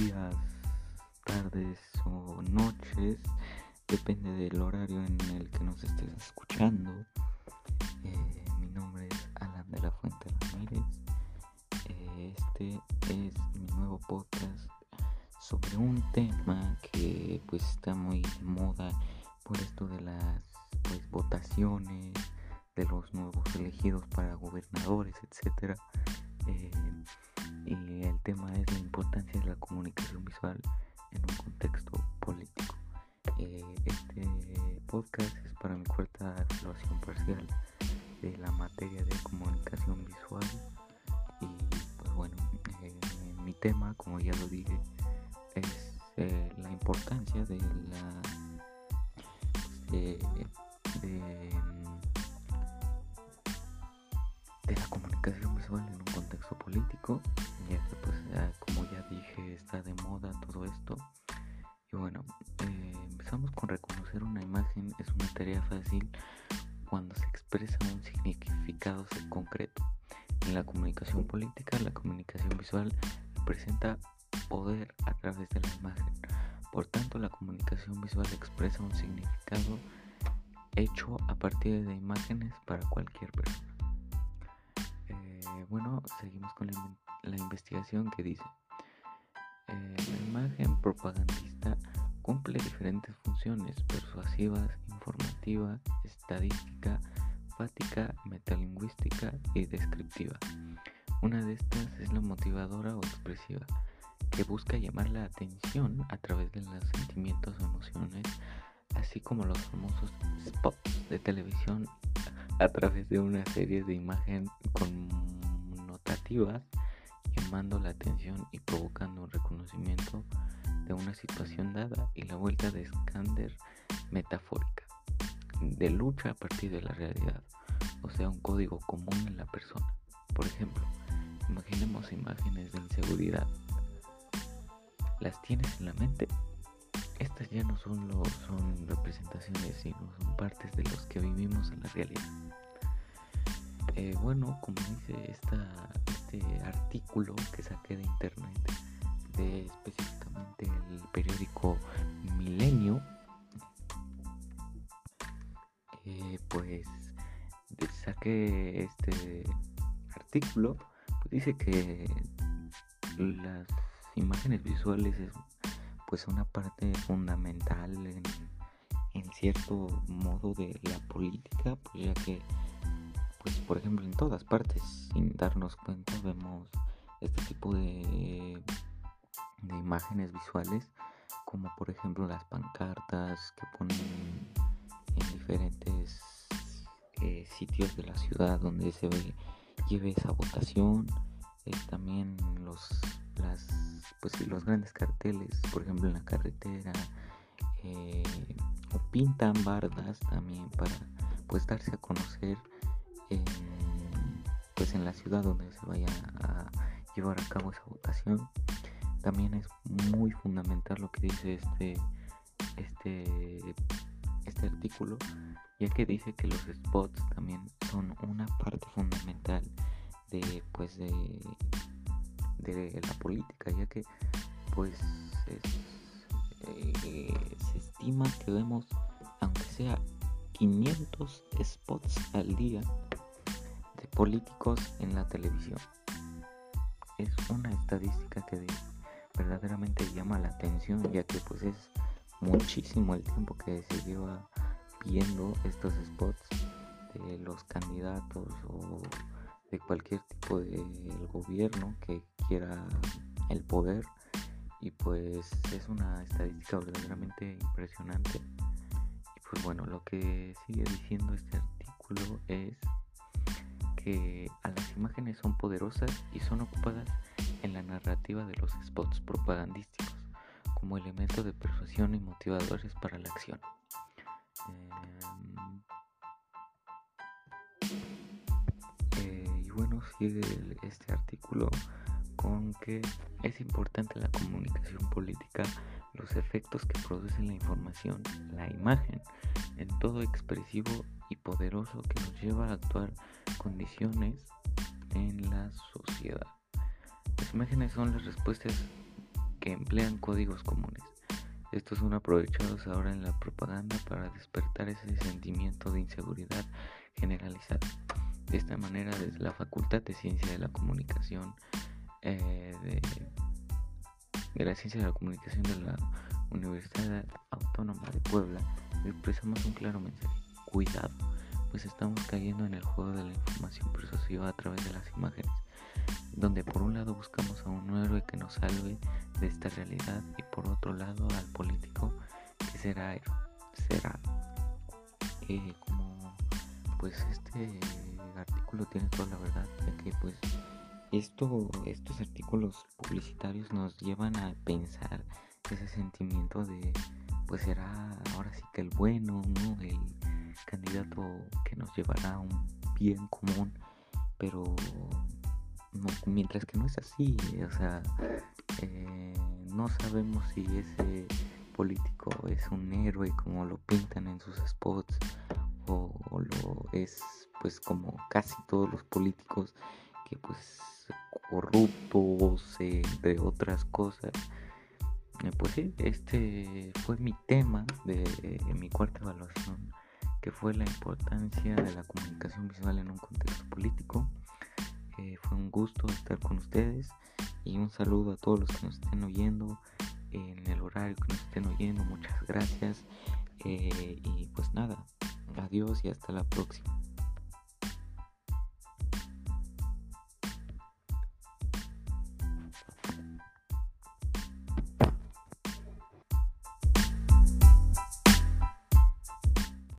días, tardes o noches, depende del horario en el que nos estés escuchando. Eh, mi nombre es Alan de la Fuente Ramírez. Eh, este es mi nuevo podcast sobre un tema que pues está muy de moda por esto de las pues votaciones de los nuevos elegidos para gobernadores, etcétera. Eh, y el tema es la importancia de la comunicación visual en un contexto político. Eh, este podcast es para mi cuarta evaluación parcial de la materia de comunicación visual y pues bueno, eh, mi tema, como ya lo dije, es eh, la importancia de la de, la comunicación visual en un contexto político fácil cuando se expresa un significado concreto. En la comunicación política la comunicación visual representa poder a través de la imagen. Por tanto la comunicación visual expresa un significado hecho a partir de imágenes para cualquier persona. Eh, bueno, seguimos con la, investigación que dice, eh, la imagen propagandista cumple diferentes funciones persuasivas, estadística, fática, metalingüística y descriptiva. Una de estas es la motivadora o expresiva, que busca llamar la atención a través de los sentimientos o emociones, así como los famosos spots de televisión a través de una serie de imágenes connotativas llamando la atención y provocando un reconocimiento de una situación dada y la vuelta de escáner metafórica, de lucha a partir de la realidad, o sea, un código común en la persona. Por ejemplo, imaginemos imágenes de inseguridad. ¿Las tienes en la mente? Estas ya no son, lo, son representaciones, sino son partes de los que vivimos en la realidad. Eh, bueno, como dice esta, este artículo que saqué de internet, de específicamente el periódico Milenio, pues saqué este artículo, pues dice que las imágenes visuales es pues una parte fundamental en, en cierto modo de la política, pues ya que pues por ejemplo en todas partes sin darnos cuenta vemos este tipo de, de imágenes visuales como por ejemplo las pancartas que ponen en diferentes eh, sitios de la ciudad donde se ve lleve esa votación eh, también los las pues los grandes carteles por ejemplo en la carretera eh, o pintan bardas también para pues darse a conocer pues en la ciudad donde se vaya a llevar a cabo esa votación. También es muy fundamental lo que dice este, este, este artículo, ya que dice que los spots también son una parte fundamental de pues de, de la política, ya que pues eh, se estima que vemos aunque sea 500 spots al día de políticos en la televisión. Es una estadística que verdaderamente llama la atención ya que pues es muchísimo el tiempo que se lleva viendo estos spots de los candidatos o de cualquier tipo de gobierno que quiera el poder y pues es una estadística verdaderamente impresionante y pues bueno lo que sigue diciendo este artículo es que las imágenes son poderosas y son ocupadas en la narrativa de los spots propagandísticos como elemento de persuasión y motivadores para la acción. Em, eh, y bueno, sigue este artículo con que es importante la comunicación política, los efectos que producen la información, la imagen, en todo expresivo y poderoso que nos lleva a actuar condiciones en la sociedad. Las imágenes son las respuestas que emplean códigos comunes. Estos son aprovechados ahora en la propaganda para despertar ese sentimiento de inseguridad generalizada. De esta manera, desde la Facultad de Ciencia de la Comunicación, eh, de, de la Ciencia de la Comunicación de la Universidad Autónoma de Puebla, expresamos un claro mensaje. Cuidado, pues estamos cayendo en el juego de la información persuasiva a través de las imágenes, donde por un lado buscamos a un héroe que nos salve de esta realidad y por otro lado al político que será será eh, como pues este artículo tiene toda la verdad ya que pues esto estos artículos publicitarios nos llevan a pensar ese sentimiento de pues será ahora sí que el bueno no el candidato que nos llevará a un bien común pero mientras que no es así o sea eh, no sabemos si ese político es un héroe como lo pintan en sus spots o, lo es pues como casi todos los políticos que pues corruptos entre otras cosas. Eh, pues sí este fue mi tema de, mi cuarta evaluación que fue la importancia de la comunicación visual en un contexto político. Eh, fue un gusto estar con ustedes y un saludo a todos los que nos estén oyendo en el horario que nos estén oyendo. Muchas gracias. Eh, y pues nada, adiós y hasta la próxima.